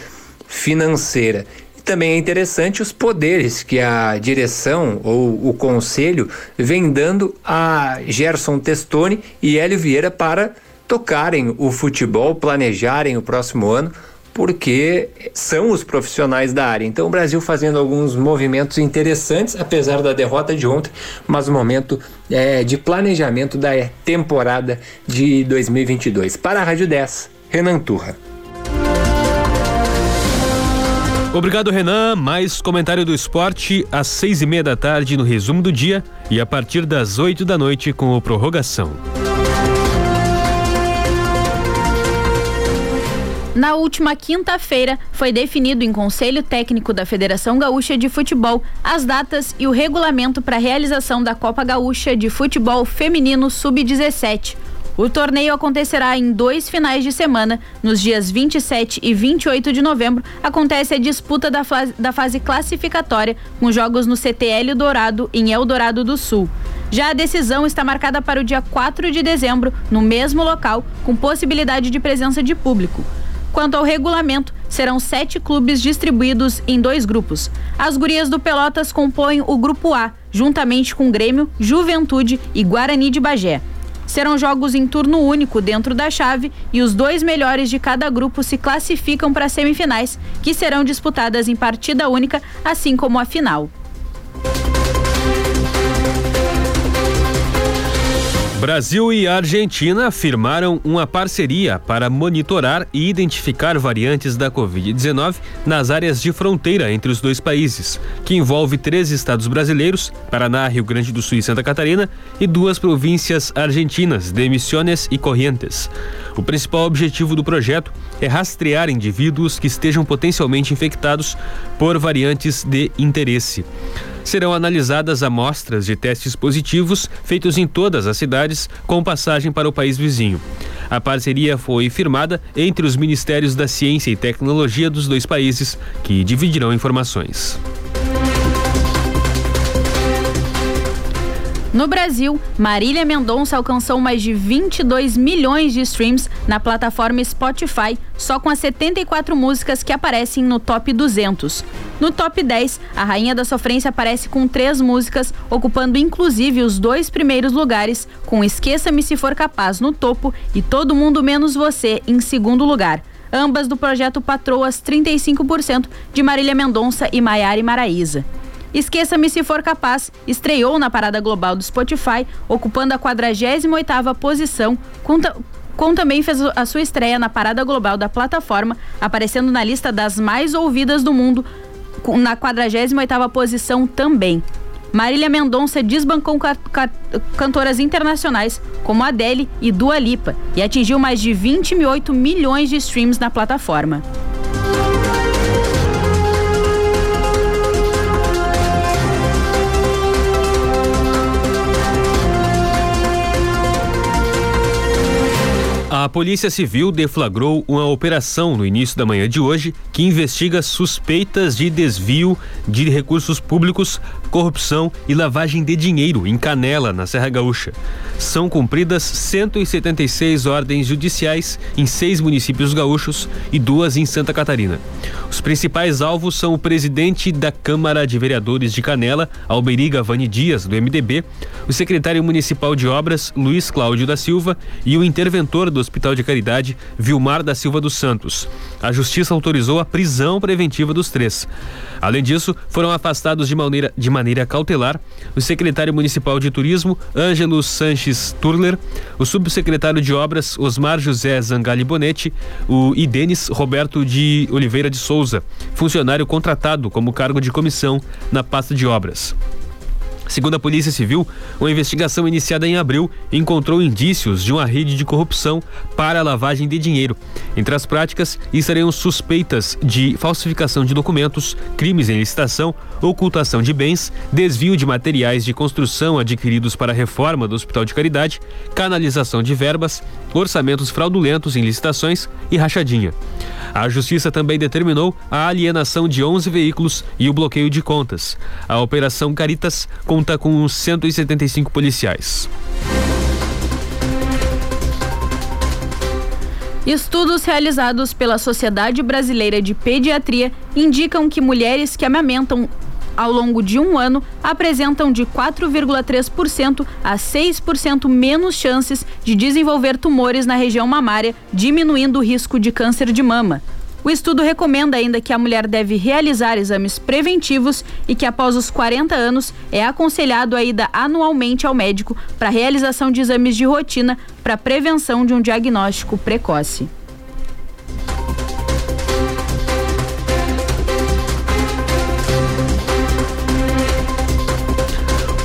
financeira. E também é interessante os poderes que a direção ou o conselho vem dando a Gerson Testoni e Hélio Vieira para tocarem o futebol, planejarem o próximo ano porque são os profissionais da área. Então o Brasil fazendo alguns movimentos interessantes, apesar da derrota de ontem, mas o momento é, de planejamento da temporada de 2022. Para a Rádio 10, Renan Turra. Obrigado, Renan. Mais comentário do esporte às seis e meia da tarde no resumo do dia e a partir das oito da noite com o prorrogação. Na última quinta-feira, foi definido em Conselho Técnico da Federação Gaúcha de Futebol as datas e o regulamento para a realização da Copa Gaúcha de Futebol Feminino Sub-17. O torneio acontecerá em dois finais de semana. Nos dias 27 e 28 de novembro, acontece a disputa da fase, da fase classificatória, com jogos no CTL Dourado, em Eldorado do Sul. Já a decisão está marcada para o dia 4 de dezembro, no mesmo local, com possibilidade de presença de público. Quanto ao regulamento, serão sete clubes distribuídos em dois grupos. As gurias do Pelotas compõem o Grupo A, juntamente com Grêmio, Juventude e Guarani de Bagé. Serão jogos em turno único dentro da chave e os dois melhores de cada grupo se classificam para as semifinais, que serão disputadas em partida única, assim como a final. Brasil e Argentina firmaram uma parceria para monitorar e identificar variantes da Covid-19 nas áreas de fronteira entre os dois países, que envolve três estados brasileiros, Paraná, Rio Grande do Sul e Santa Catarina, e duas províncias argentinas, de Misiones e Corrientes. O principal objetivo do projeto é rastrear indivíduos que estejam potencialmente infectados por variantes de interesse serão analisadas amostras de testes positivos feitos em todas as cidades com passagem para o país vizinho. A parceria foi firmada entre os Ministérios da Ciência e Tecnologia dos dois países, que dividirão informações. No Brasil, Marília Mendonça alcançou mais de 22 milhões de streams na plataforma Spotify, só com as 74 músicas que aparecem no top 200. No top 10, a Rainha da Sofrência aparece com três músicas, ocupando inclusive os dois primeiros lugares, com Esqueça-me se for capaz no topo e Todo Mundo Menos Você em segundo lugar ambas do projeto Patroas 35% de Marília Mendonça e Maiara Maraíza. Esqueça-me se for capaz, estreou na parada global do Spotify, ocupando a 48ª posição, com, com também fez a sua estreia na parada global da plataforma, aparecendo na lista das mais ouvidas do mundo, na 48ª posição também. Marília Mendonça desbancou ca ca cantoras internacionais como Adele e Dua Lipa e atingiu mais de 28 milhões de streams na plataforma. A Polícia Civil deflagrou uma operação no início da manhã de hoje que investiga suspeitas de desvio de recursos públicos, corrupção e lavagem de dinheiro em Canela, na Serra Gaúcha. São cumpridas 176 ordens judiciais em seis municípios gaúchos e duas em Santa Catarina. Os principais alvos são o presidente da Câmara de Vereadores de Canela, Alberiga Vani Dias, do MDB, o secretário municipal de obras, Luiz Cláudio da Silva, e o interventor do Hospital de Caridade, Vilmar da Silva dos Santos. A justiça autorizou a prisão preventiva dos três. Além disso, foram afastados de maneira, de maneira cautelar o secretário municipal de turismo, Ângelo Sanches Turler, o subsecretário de obras, Osmar José Zangali Bonetti, o e Denis Roberto de Oliveira de Souza, funcionário contratado como cargo de comissão na pasta de obras. Segundo a Polícia Civil, uma investigação iniciada em abril encontrou indícios de uma rede de corrupção para a lavagem de dinheiro. Entre as práticas estariam suspeitas de falsificação de documentos, crimes em licitação, ocultação de bens, desvio de materiais de construção adquiridos para a reforma do Hospital de Caridade, canalização de verbas, orçamentos fraudulentos em licitações e rachadinha. A Justiça também determinou a alienação de 11 veículos e o bloqueio de contas. A Operação Caritas conta com 175 policiais. Estudos realizados pela Sociedade Brasileira de Pediatria indicam que mulheres que amamentam ao longo de um ano apresentam de 4,3% a 6% menos chances de desenvolver tumores na região mamária, diminuindo o risco de câncer de mama. O estudo recomenda ainda que a mulher deve realizar exames preventivos e que após os 40 anos é aconselhado a ida anualmente ao médico para realização de exames de rotina para prevenção de um diagnóstico precoce.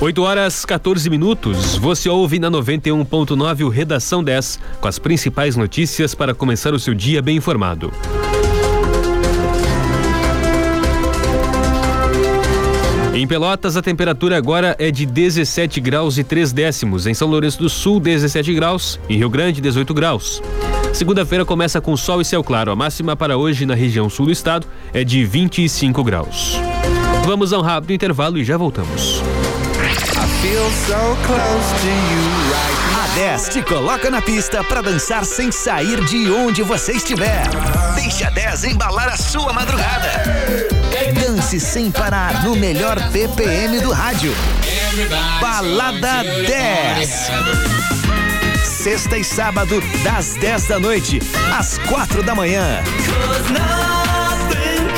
8 horas 14 minutos. Você ouve na 91.9 o Redação 10 com as principais notícias para começar o seu dia bem informado. Em Pelotas, a temperatura agora é de 17 graus e 3 décimos. Em São Lourenço do Sul, 17 graus. Em Rio Grande, 18 graus. Segunda-feira começa com sol e céu claro. A máxima para hoje na região sul do estado é de 25 graus. Vamos a um rápido intervalo e já voltamos. A 10 te coloca na pista para dançar sem sair de onde você estiver. Deixe a 10 embalar a sua madrugada. Dance sem parar no melhor BPM do rádio. Balada 10. Sexta e sábado, das 10 da noite às 4 da manhã.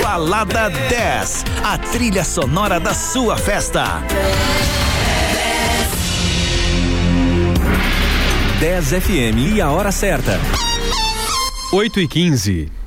Balada 10, a trilha sonora da sua festa. 10 FM e a hora certa. 8 e 15.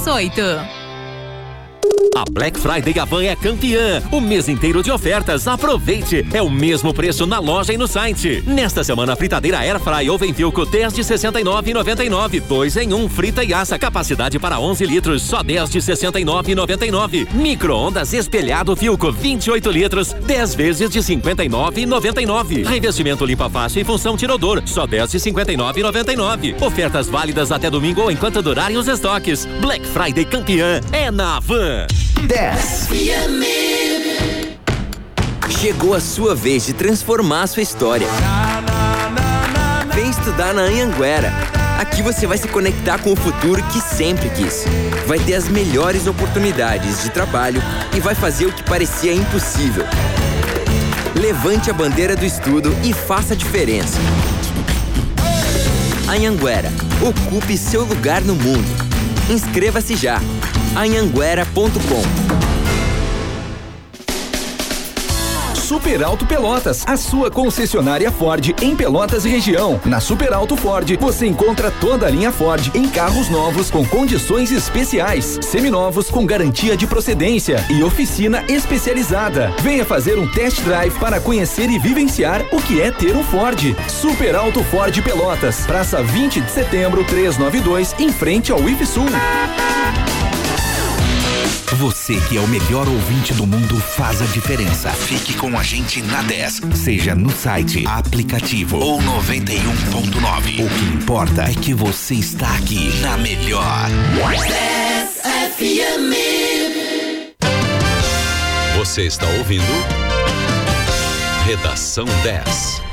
38. A Black Friday Avan é campeã. O mês inteiro de ofertas. Aproveite. É o mesmo preço na loja e no site. Nesta semana, fritadeira Airfry Oven Filco 10 de 69,99. 2 em 1 um, frita e assa. Capacidade para 11 litros. Só 10 de 69,99. Micro-ondas espelhado Filco 28 litros. 10 vezes de 59,99. Revestimento limpa fácil e função tirador. Só 10 de 59,99. Ofertas válidas até domingo ou enquanto durarem os estoques. Black Friday campeã é na Avan. 10. Chegou a sua vez de transformar sua história. Vem estudar na Anhanguera. Aqui você vai se conectar com o futuro que sempre quis. Vai ter as melhores oportunidades de trabalho e vai fazer o que parecia impossível. Levante a bandeira do estudo e faça a diferença. Anhanguera, ocupe seu lugar no mundo. Inscreva-se já anhanguera.com Super Alto Pelotas, a sua concessionária Ford em Pelotas e região. Na Super Alto Ford, você encontra toda a linha Ford em carros novos com condições especiais, seminovos com garantia de procedência e oficina especializada. Venha fazer um test drive para conhecer e vivenciar o que é ter um Ford. Super Alto Ford Pelotas, Praça 20 de Setembro, 392, em frente ao IFSUL. Você que é o melhor ouvinte do mundo faz a diferença. Fique com a gente na 10, seja no site, aplicativo ou 91.9. O que importa é que você está aqui na melhor. 10 FM. Você está ouvindo Redação 10.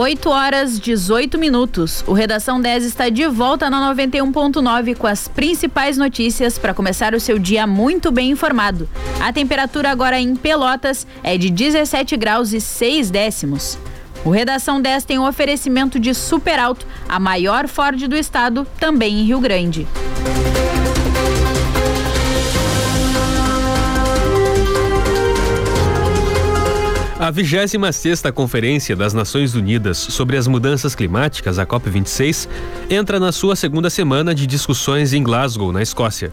8 horas 18 minutos. O Redação 10 está de volta na 91.9 com as principais notícias para começar o seu dia muito bem informado. A temperatura agora em Pelotas é de 17 graus e 6 décimos. O Redação 10 tem um oferecimento de Super Alto, a maior Ford do estado, também em Rio Grande. A 26 Conferência das Nações Unidas sobre as Mudanças Climáticas, a COP26, entra na sua segunda semana de discussões em Glasgow, na Escócia.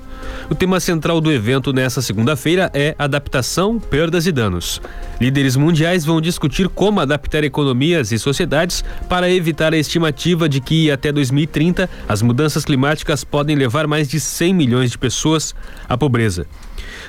O tema central do evento nesta segunda-feira é adaptação, perdas e danos. Líderes mundiais vão discutir como adaptar economias e sociedades para evitar a estimativa de que até 2030 as mudanças climáticas podem levar mais de 100 milhões de pessoas à pobreza.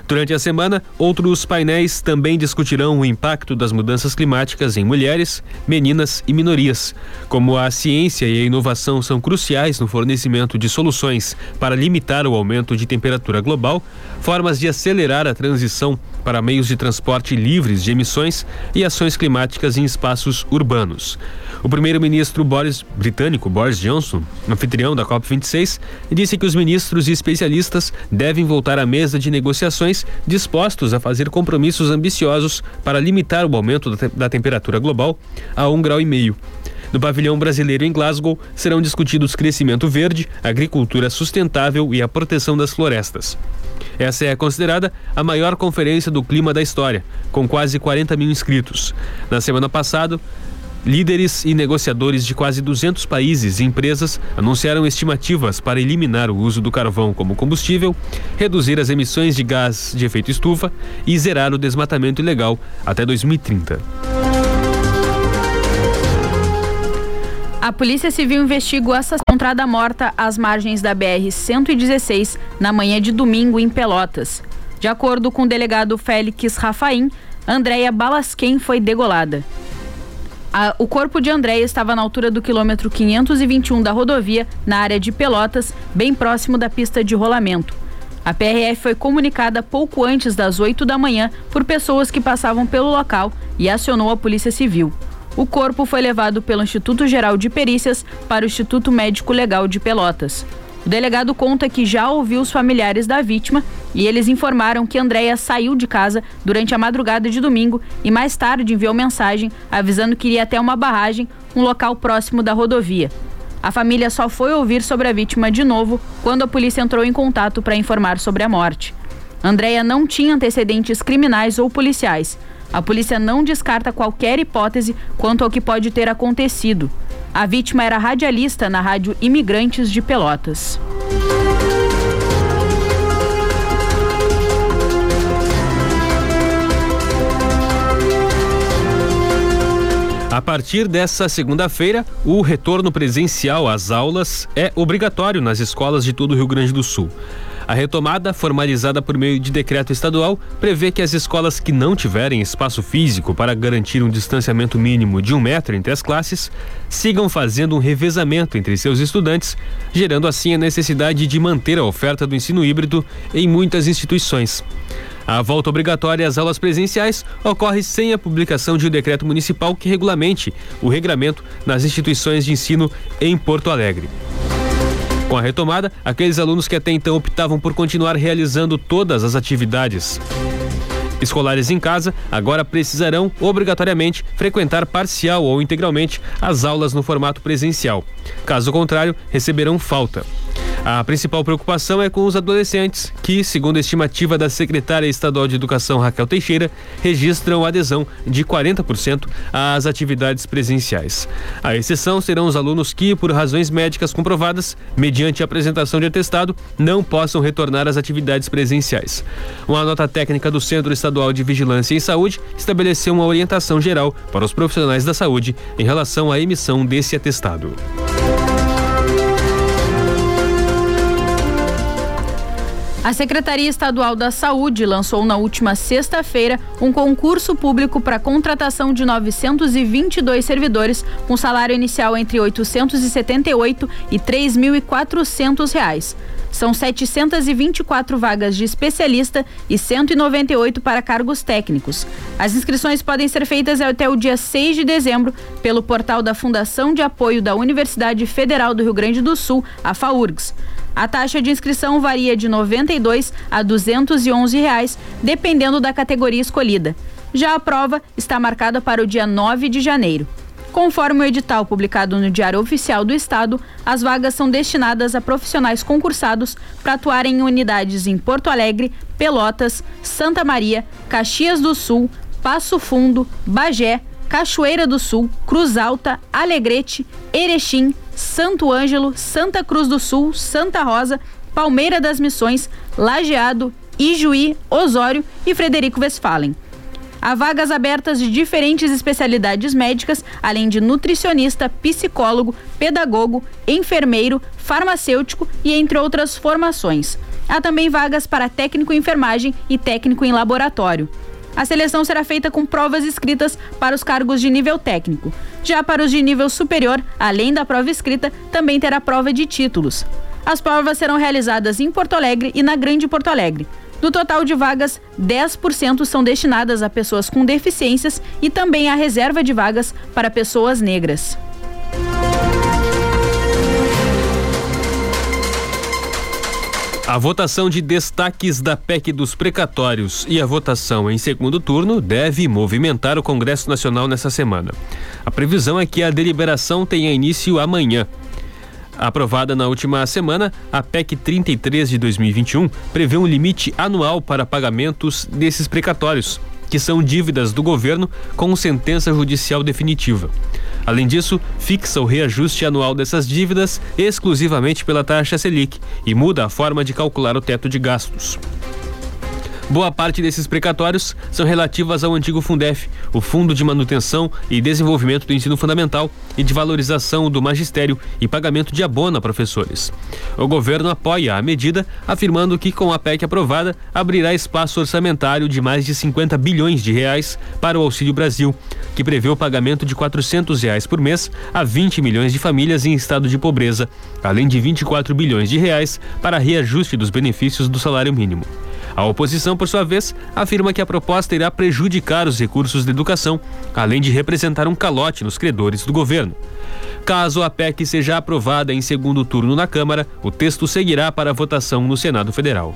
Durante a semana, outros painéis também discutirão o impacto das mudanças climáticas em mulheres, meninas e minorias. Como a ciência e a inovação são cruciais no fornecimento de soluções para limitar o aumento de temperatura global, formas de acelerar a transição para meios de transporte livres de emissões e ações climáticas em espaços urbanos. O primeiro-ministro Boris britânico Boris Johnson, anfitrião da COP26, disse que os ministros e especialistas devem voltar à mesa de negociações dispostos a fazer compromissos ambiciosos para limitar o aumento da, te da temperatura global a um grau e meio. No pavilhão brasileiro em Glasgow serão discutidos crescimento verde, agricultura sustentável e a proteção das florestas. Essa é considerada a maior conferência do clima da história, com quase 40 mil inscritos. Na semana passada, Líderes e negociadores de quase 200 países e empresas anunciaram estimativas para eliminar o uso do carvão como combustível, reduzir as emissões de gás de efeito estufa e zerar o desmatamento ilegal até 2030. A Polícia Civil investigou essa encontrada morta às margens da BR-116 na manhã de domingo em Pelotas. De acordo com o delegado Félix Rafaim, Andréia Balasquem foi degolada. A, o corpo de Andréia estava na altura do quilômetro 521 da rodovia, na área de Pelotas, bem próximo da pista de rolamento. A PRF foi comunicada pouco antes das 8 da manhã por pessoas que passavam pelo local e acionou a Polícia Civil. O corpo foi levado pelo Instituto Geral de Perícias para o Instituto Médico Legal de Pelotas. O delegado conta que já ouviu os familiares da vítima e eles informaram que Andréia saiu de casa durante a madrugada de domingo e mais tarde enviou mensagem avisando que iria até uma barragem, um local próximo da rodovia. A família só foi ouvir sobre a vítima de novo quando a polícia entrou em contato para informar sobre a morte. Andréia não tinha antecedentes criminais ou policiais. A polícia não descarta qualquer hipótese quanto ao que pode ter acontecido. A vítima era radialista na rádio Imigrantes de Pelotas. A partir dessa segunda-feira, o retorno presencial às aulas é obrigatório nas escolas de todo o Rio Grande do Sul. A retomada, formalizada por meio de decreto estadual, prevê que as escolas que não tiverem espaço físico para garantir um distanciamento mínimo de um metro entre as classes sigam fazendo um revezamento entre seus estudantes, gerando assim a necessidade de manter a oferta do ensino híbrido em muitas instituições. A volta obrigatória às aulas presenciais ocorre sem a publicação de um decreto municipal que regulamente o regramento nas instituições de ensino em Porto Alegre. Com a retomada, aqueles alunos que até então optavam por continuar realizando todas as atividades escolares em casa agora precisarão obrigatoriamente frequentar parcial ou integralmente as aulas no formato presencial. Caso contrário, receberão falta. A principal preocupação é com os adolescentes, que, segundo a estimativa da secretária estadual de Educação Raquel Teixeira, registram adesão de 40% às atividades presenciais. A exceção serão os alunos que, por razões médicas comprovadas, mediante apresentação de atestado, não possam retornar às atividades presenciais. Uma nota técnica do Centro Estadual de Vigilância em Saúde estabeleceu uma orientação geral para os profissionais da saúde em relação à emissão desse atestado. A Secretaria Estadual da Saúde lançou na última sexta-feira um concurso público para contratação de 922 servidores com salário inicial entre 878 e 3.400 reais. São 724 vagas de especialista e 198 para cargos técnicos. As inscrições podem ser feitas até o dia 6 de dezembro pelo portal da Fundação de Apoio da Universidade Federal do Rio Grande do Sul, a FAURGS. A taxa de inscrição varia de R$ 92 a 211 reais, dependendo da categoria escolhida. Já a prova está marcada para o dia 9 de janeiro. Conforme o edital publicado no Diário Oficial do Estado, as vagas são destinadas a profissionais concursados para atuarem em unidades em Porto Alegre, Pelotas, Santa Maria, Caxias do Sul, Passo Fundo, Bagé, Cachoeira do Sul, Cruz Alta, Alegrete, Erechim, Santo Ângelo, Santa Cruz do Sul, Santa Rosa, Palmeira das Missões, Lajeado, Ijuí, Osório e Frederico Westphalen. Há vagas abertas de diferentes especialidades médicas, além de nutricionista, psicólogo, pedagogo, enfermeiro, farmacêutico e entre outras formações. Há também vagas para técnico em enfermagem e técnico em laboratório. A seleção será feita com provas escritas para os cargos de nível técnico. Já para os de nível superior, além da prova escrita, também terá prova de títulos. As provas serão realizadas em Porto Alegre e na Grande Porto Alegre. Do total de vagas, 10% são destinadas a pessoas com deficiências e também a reserva de vagas para pessoas negras. A votação de destaques da PEC dos precatórios e a votação em segundo turno deve movimentar o Congresso Nacional nessa semana. A previsão é que a deliberação tenha início amanhã. Aprovada na última semana, a PEC 33 de 2021 prevê um limite anual para pagamentos desses precatórios, que são dívidas do governo com sentença judicial definitiva. Além disso, fixa o reajuste anual dessas dívidas exclusivamente pela taxa Selic e muda a forma de calcular o teto de gastos. Boa parte desses precatórios são relativas ao antigo Fundef, o Fundo de Manutenção e Desenvolvimento do Ensino Fundamental e de Valorização do Magistério e pagamento de abono a professores. O governo apoia a medida, afirmando que com a PEC aprovada abrirá espaço orçamentário de mais de 50 bilhões de reais para o Auxílio Brasil, que prevê o pagamento de 400 reais por mês a 20 milhões de famílias em estado de pobreza, além de 24 bilhões de reais para reajuste dos benefícios do salário mínimo. A oposição, por sua vez, afirma que a proposta irá prejudicar os recursos da educação, além de representar um calote nos credores do governo. Caso a PEC seja aprovada em segundo turno na Câmara, o texto seguirá para votação no Senado Federal.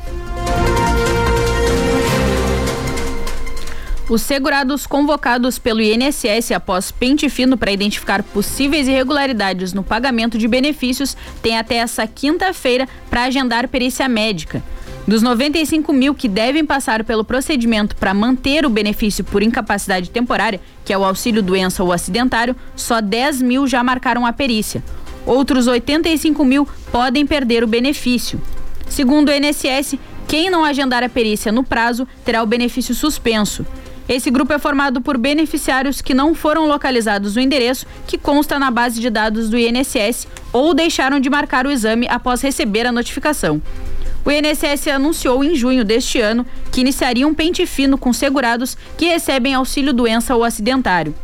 Os segurados convocados pelo INSS após pente fino para identificar possíveis irregularidades no pagamento de benefícios têm até essa quinta-feira para agendar perícia médica. Dos 95 mil que devem passar pelo procedimento para manter o benefício por incapacidade temporária, que é o auxílio doença ou acidentário, só 10 mil já marcaram a perícia. Outros 85 mil podem perder o benefício. Segundo o INSS, quem não agendar a perícia no prazo terá o benefício suspenso. Esse grupo é formado por beneficiários que não foram localizados no endereço que consta na base de dados do INSS ou deixaram de marcar o exame após receber a notificação. O INSS anunciou em junho deste ano que iniciaria um pente fino com segurados que recebem auxílio doença ou acidentário.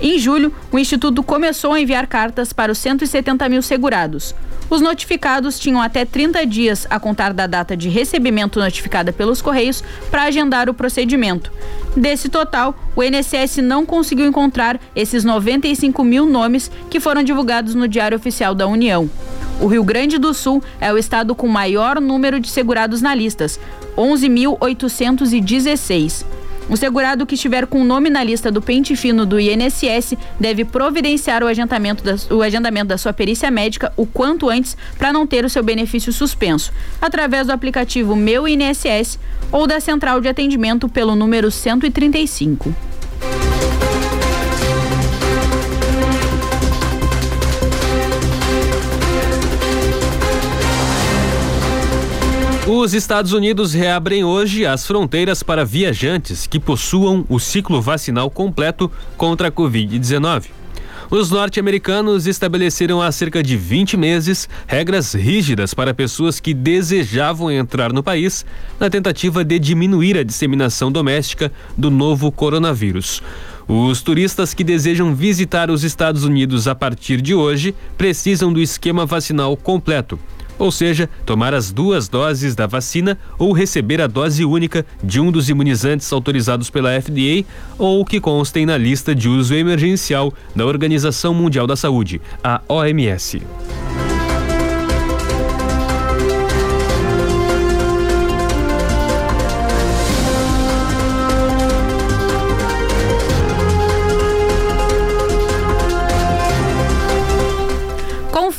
Em julho, o Instituto começou a enviar cartas para os 170 mil segurados. Os notificados tinham até 30 dias a contar da data de recebimento notificada pelos Correios para agendar o procedimento. Desse total, o INSS não conseguiu encontrar esses 95 mil nomes que foram divulgados no Diário Oficial da União. O Rio Grande do Sul é o estado com maior número de segurados na listas, 11.816. O segurado que estiver com o nome na lista do pente fino do INSS deve providenciar o agendamento, da, o agendamento da sua perícia médica o quanto antes para não ter o seu benefício suspenso, através do aplicativo Meu INSS ou da central de atendimento pelo número 135. Os Estados Unidos reabrem hoje as fronteiras para viajantes que possuam o ciclo vacinal completo contra a Covid-19. Os norte-americanos estabeleceram há cerca de 20 meses regras rígidas para pessoas que desejavam entrar no país na tentativa de diminuir a disseminação doméstica do novo coronavírus. Os turistas que desejam visitar os Estados Unidos a partir de hoje precisam do esquema vacinal completo ou seja, tomar as duas doses da vacina ou receber a dose única de um dos imunizantes autorizados pela FDA ou que constem na lista de uso emergencial da Organização Mundial da Saúde, a OMS.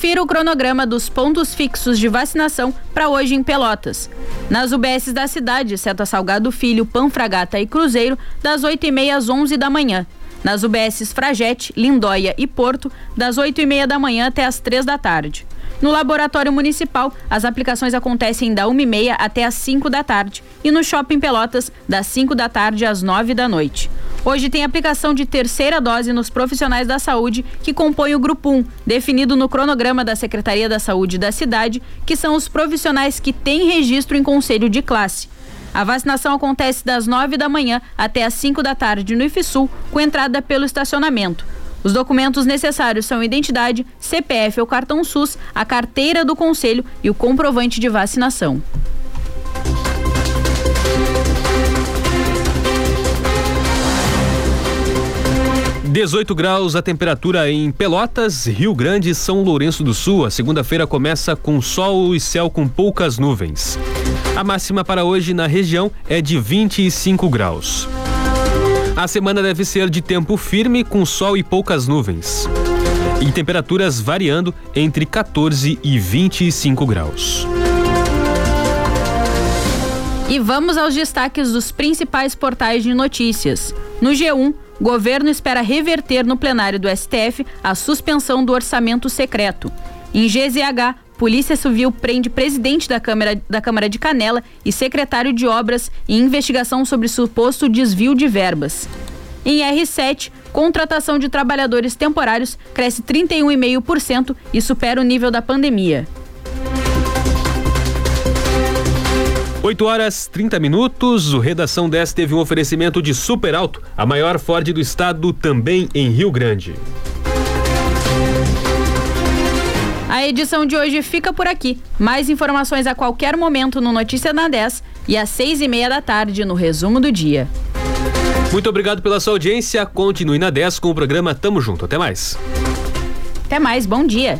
Confira o cronograma dos pontos fixos de vacinação para hoje em Pelotas. Nas UBSs da cidade, Seta Salgado Filho, Panfragata e Cruzeiro, das 8h30 às 11 da manhã. Nas UBSs Fragete, Lindóia e Porto, das 8h30 da manhã até as 3 da tarde. No Laboratório Municipal, as aplicações acontecem da 1h30 até as 5 da tarde e no Shopping Pelotas, das 5 da tarde às 9 da noite. Hoje tem aplicação de terceira dose nos profissionais da saúde que compõem o Grupo 1, definido no cronograma da Secretaria da Saúde da cidade, que são os profissionais que têm registro em conselho de classe. A vacinação acontece das 9 da manhã até as 5 da tarde no IFSUL, com entrada pelo estacionamento. Os documentos necessários são identidade, CPF ou cartão SUS, a carteira do conselho e o comprovante de vacinação. 18 graus a temperatura em Pelotas, Rio Grande e São Lourenço do Sul. A segunda-feira começa com sol e céu com poucas nuvens. A máxima para hoje na região é de 25 graus. A semana deve ser de tempo firme com sol e poucas nuvens. E temperaturas variando entre 14 e 25 graus. E vamos aos destaques dos principais portais de notícias. No G1, Governo espera reverter no plenário do STF a suspensão do orçamento secreto. Em GZH, Polícia Civil prende presidente da Câmara, da Câmara de Canela e secretário de Obras em investigação sobre suposto desvio de verbas. Em R7, contratação de trabalhadores temporários cresce 31,5% e supera o nível da pandemia. 8 horas 30 minutos. O Redação 10 teve um oferecimento de Super Alto, a maior Ford do estado, também em Rio Grande. A edição de hoje fica por aqui. Mais informações a qualquer momento no Notícia na 10 e às seis e meia da tarde no Resumo do Dia. Muito obrigado pela sua audiência. Continue na 10 com o programa Tamo Junto. Até mais. Até mais. Bom dia.